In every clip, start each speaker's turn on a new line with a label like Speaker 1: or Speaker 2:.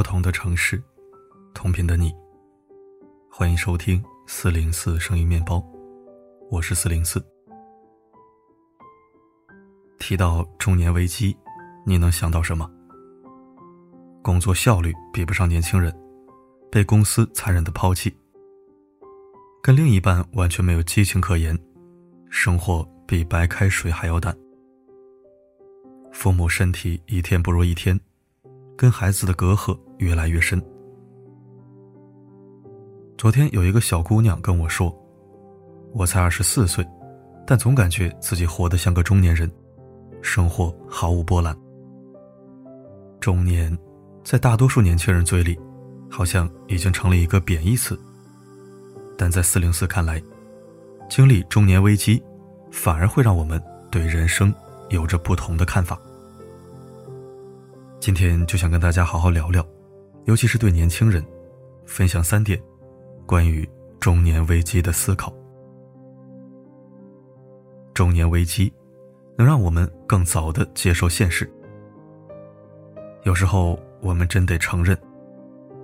Speaker 1: 不同的城市，同频的你。欢迎收听四零四声音面包，我是四零四。提到中年危机，你能想到什么？工作效率比不上年轻人，被公司残忍的抛弃，跟另一半完全没有激情可言，生活比白开水还要淡。父母身体一天不如一天，跟孩子的隔阂越来越深。昨天有一个小姑娘跟我说：“我才二十四岁，但总感觉自己活得像个中年人，生活毫无波澜。”中年，在大多数年轻人嘴里，好像已经成了一个贬义词。但在四零四看来，经历中年危机，反而会让我们对人生。有着不同的看法。今天就想跟大家好好聊聊，尤其是对年轻人，分享三点关于中年危机的思考。中年危机能让我们更早的接受现实。有时候我们真得承认，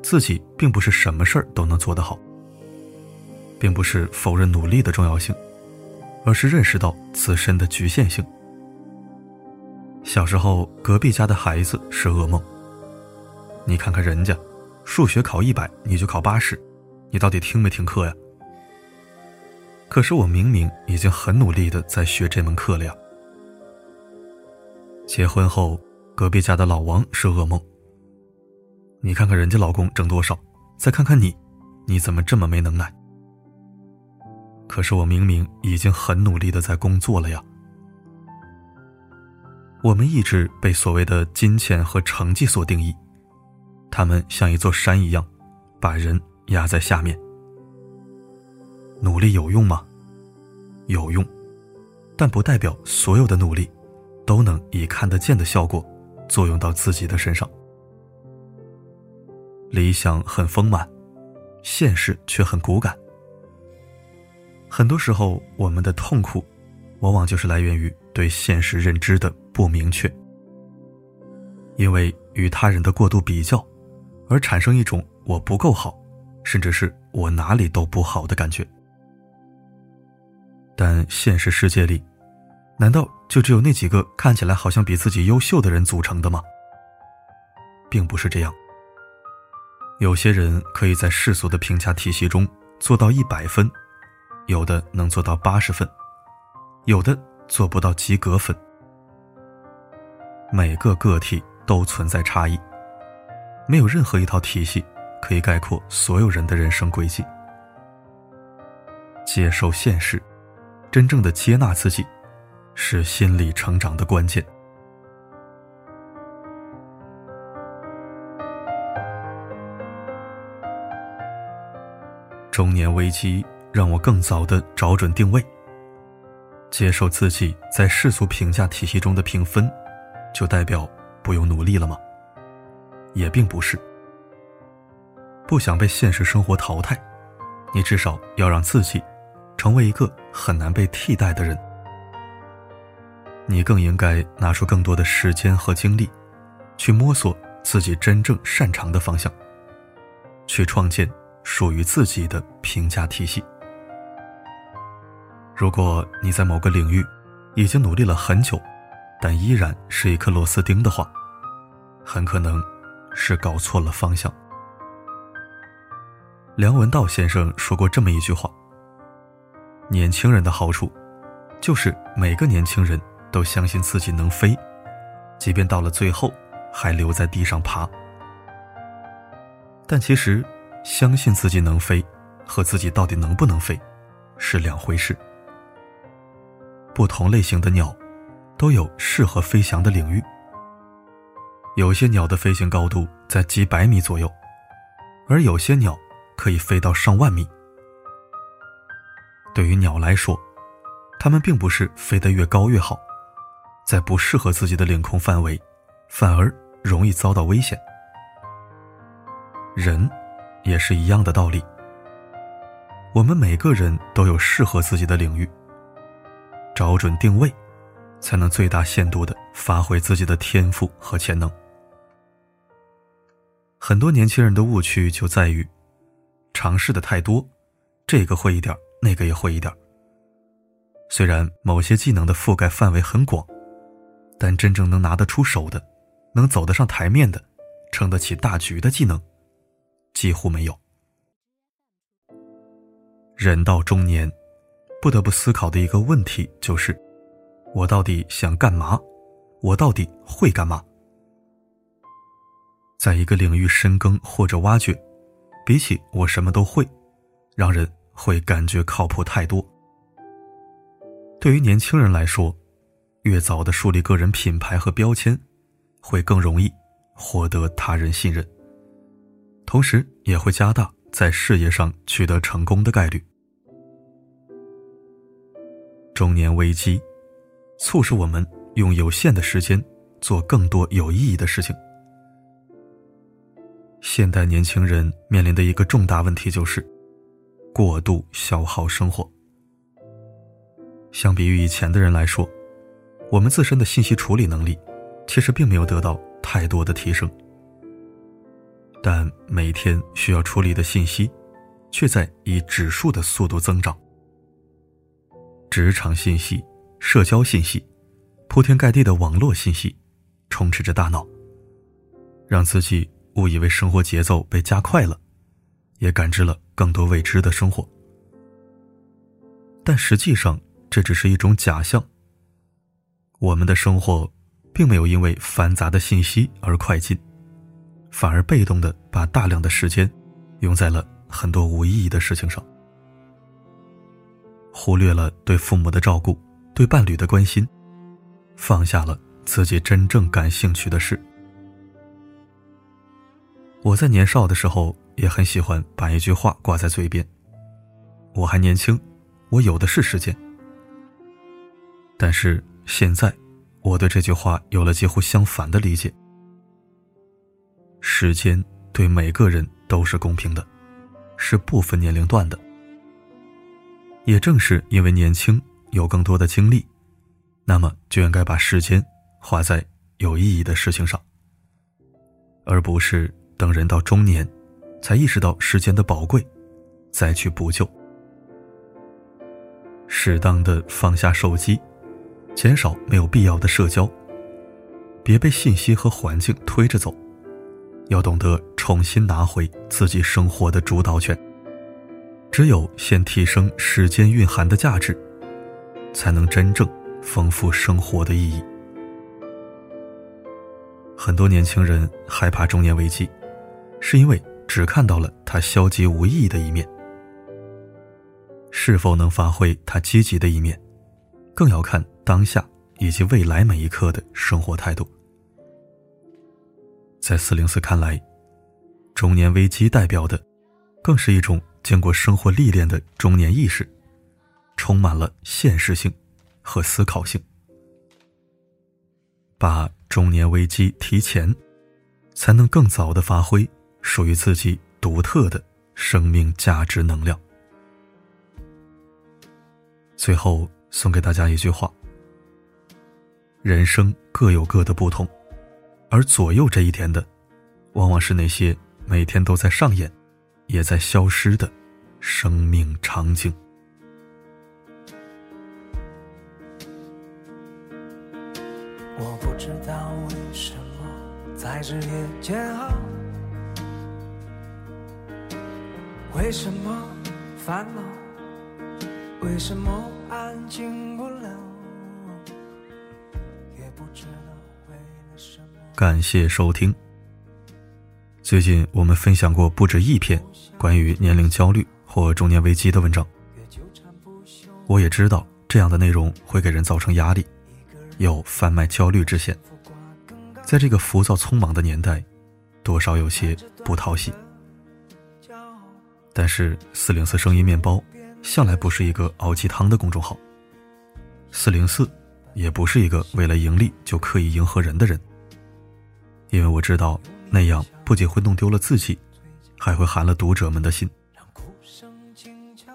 Speaker 1: 自己并不是什么事儿都能做得好，并不是否认努力的重要性，而是认识到自身的局限性。小时候，隔壁家的孩子是噩梦。你看看人家，数学考一百，你就考八十，你到底听没听课呀？可是我明明已经很努力的在学这门课了呀。结婚后，隔壁家的老王是噩梦。你看看人家老公挣多少，再看看你，你怎么这么没能耐？可是我明明已经很努力的在工作了呀。我们一直被所谓的金钱和成绩所定义，他们像一座山一样，把人压在下面。努力有用吗？有用，但不代表所有的努力都能以看得见的效果作用到自己的身上。理想很丰满，现实却很骨感。很多时候，我们的痛苦，往往就是来源于对现实认知的。不明确，因为与他人的过度比较，而产生一种我不够好，甚至是我哪里都不好的感觉。但现实世界里，难道就只有那几个看起来好像比自己优秀的人组成的吗？并不是这样。有些人可以在世俗的评价体系中做到一百分，有的能做到八十分，有的做不到及格分。每个个体都存在差异，没有任何一套体系可以概括所有人的人生轨迹。接受现实，真正的接纳自己，是心理成长的关键。中年危机让我更早的找准定位，接受自己在世俗评价体系中的评分。就代表不用努力了吗？也并不是。不想被现实生活淘汰，你至少要让自己成为一个很难被替代的人。你更应该拿出更多的时间和精力，去摸索自己真正擅长的方向，去创建属于自己的评价体系。如果你在某个领域已经努力了很久，但依然是一颗螺丝钉的话，很可能是搞错了方向。梁文道先生说过这么一句话：“年轻人的好处，就是每个年轻人都相信自己能飞，即便到了最后还留在地上爬。”但其实，相信自己能飞和自己到底能不能飞，是两回事。不同类型的鸟。都有适合飞翔的领域。有些鸟的飞行高度在几百米左右，而有些鸟可以飞到上万米。对于鸟来说，它们并不是飞得越高越好，在不适合自己的领空范围，反而容易遭到危险。人也是一样的道理。我们每个人都有适合自己的领域，找准定位。才能最大限度的发挥自己的天赋和潜能。很多年轻人的误区就在于尝试的太多，这个会一点，那个也会一点。虽然某些技能的覆盖范围很广，但真正能拿得出手的、能走得上台面的、撑得起大局的技能，几乎没有。人到中年，不得不思考的一个问题就是：我到底想干嘛？我到底会干嘛？在一个领域深耕或者挖掘，比起我什么都会，让人会感觉靠谱太多。对于年轻人来说，越早的树立个人品牌和标签，会更容易获得他人信任，同时也会加大在事业上取得成功的概率。中年危机，促使我们用有限的时间做更多有意义的事情。现代年轻人面临的一个重大问题就是，过度消耗生活。相比于以前的人来说，我们自身的信息处理能力其实并没有得到太多的提升，但每天需要处理的信息却在以指数的速度增长。职场信息、社交信息、铺天盖地的网络信息充斥着大脑，让自己误以为生活节奏被加快了，也感知了更多未知的生活，但实际上。这只是一种假象。我们的生活，并没有因为繁杂的信息而快进，反而被动的把大量的时间，用在了很多无意义的事情上，忽略了对父母的照顾，对伴侣的关心，放下了自己真正感兴趣的事。我在年少的时候也很喜欢把一句话挂在嘴边：“我还年轻，我有的是时间。”但是现在，我对这句话有了几乎相反的理解。时间对每个人都是公平的，是不分年龄段的。也正是因为年轻，有更多的精力，那么就应该把时间花在有意义的事情上，而不是等人到中年，才意识到时间的宝贵，再去补救。适当的放下手机。减少没有必要的社交，别被信息和环境推着走，要懂得重新拿回自己生活的主导权。只有先提升时间蕴含的价值，才能真正丰富生活的意义。很多年轻人害怕中年危机，是因为只看到了他消极无意义的一面，是否能发挥他积极的一面？更要看当下以及未来每一刻的生活态度。在四零四看来，中年危机代表的，更是一种经过生活历练的中年意识，充满了现实性和思考性。把中年危机提前，才能更早的发挥属于自己独特的生命价值能量。最后。送给大家一句话：人生各有各的不同，而左右这一点的，往往是那些每天都在上演，也在消失的生命场景。我不知道为什么在日夜煎熬，为什么烦恼，为什么？感谢收听。最近我们分享过不止一篇关于年龄焦虑或中年危机的文章。我也知道这样的内容会给人造成压力，有贩卖焦虑之嫌。在这个浮躁匆忙的年代，多少有些不讨喜。但是四零四声音面包向来不是一个熬鸡汤的公众号。四零四，也不是一个为了盈利就刻意迎合人的人。因为我知道那样不仅会弄丢了自己，还会寒了读者们的心。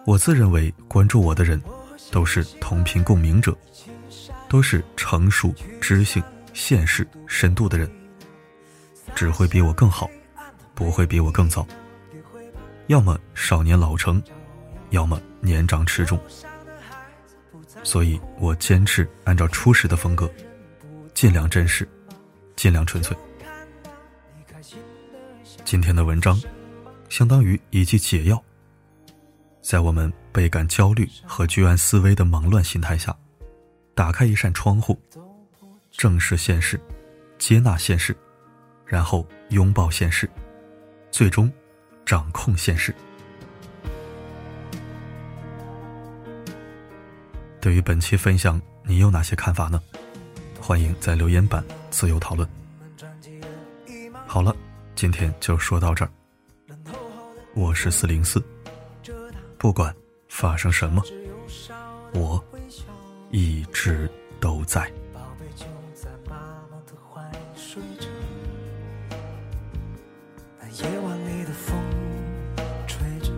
Speaker 1: 我自认为关注我的人，都是同频共鸣者，都是成熟、知性、现实、深度的人，只会比我更好，不会比我更早，要么少年老成，要么年长持重。所以我坚持按照初始的风格，尽量真实，尽量纯粹。今天的文章，相当于一剂解药，在我们倍感焦虑和居安思危的忙乱心态下，打开一扇窗户，正视现实，接纳现实，然后拥抱现实，最终掌控现实。对于本期分享，你有哪些看法呢？欢迎在留言板自由讨论。好了，今天就说到这儿。我是四零四，不管发生什么，我一直都在。那夜晚里的风吹着，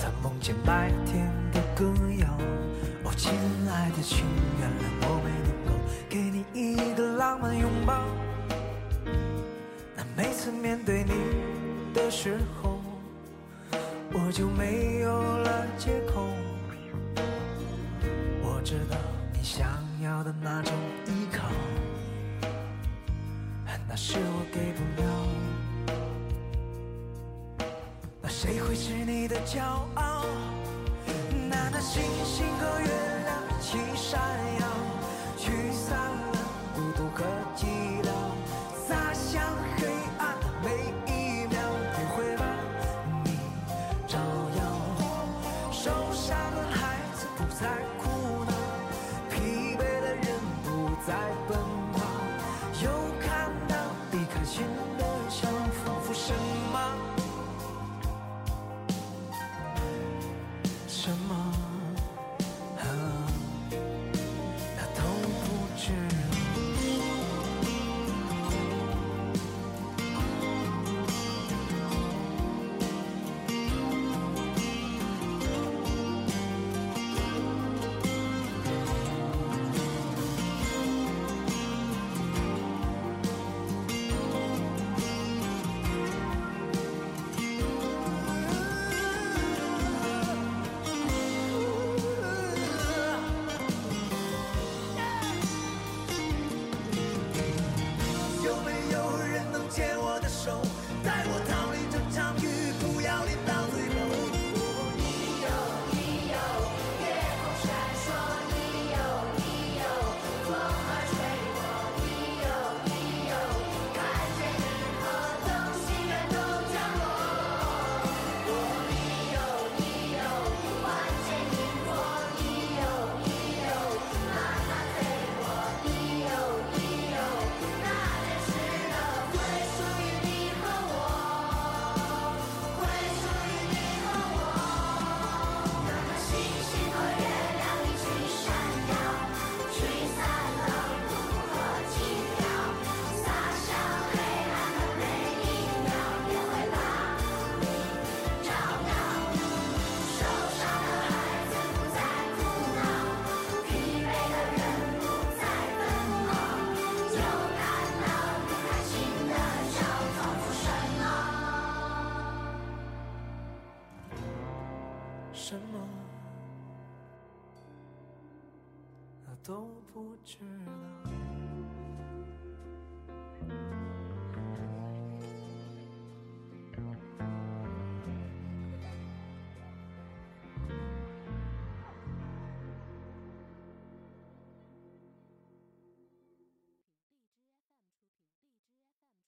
Speaker 1: 他梦见白天的歌谣。亲爱的，请原谅我没能够给你一个浪漫拥抱。面对你的时候，我就没有了借口。我知道你想要的那种依靠，那是我给不了。那谁会是你的骄傲？那那星星和月亮一起闪耀，驱散了孤独和寂寞，什么，都不知道。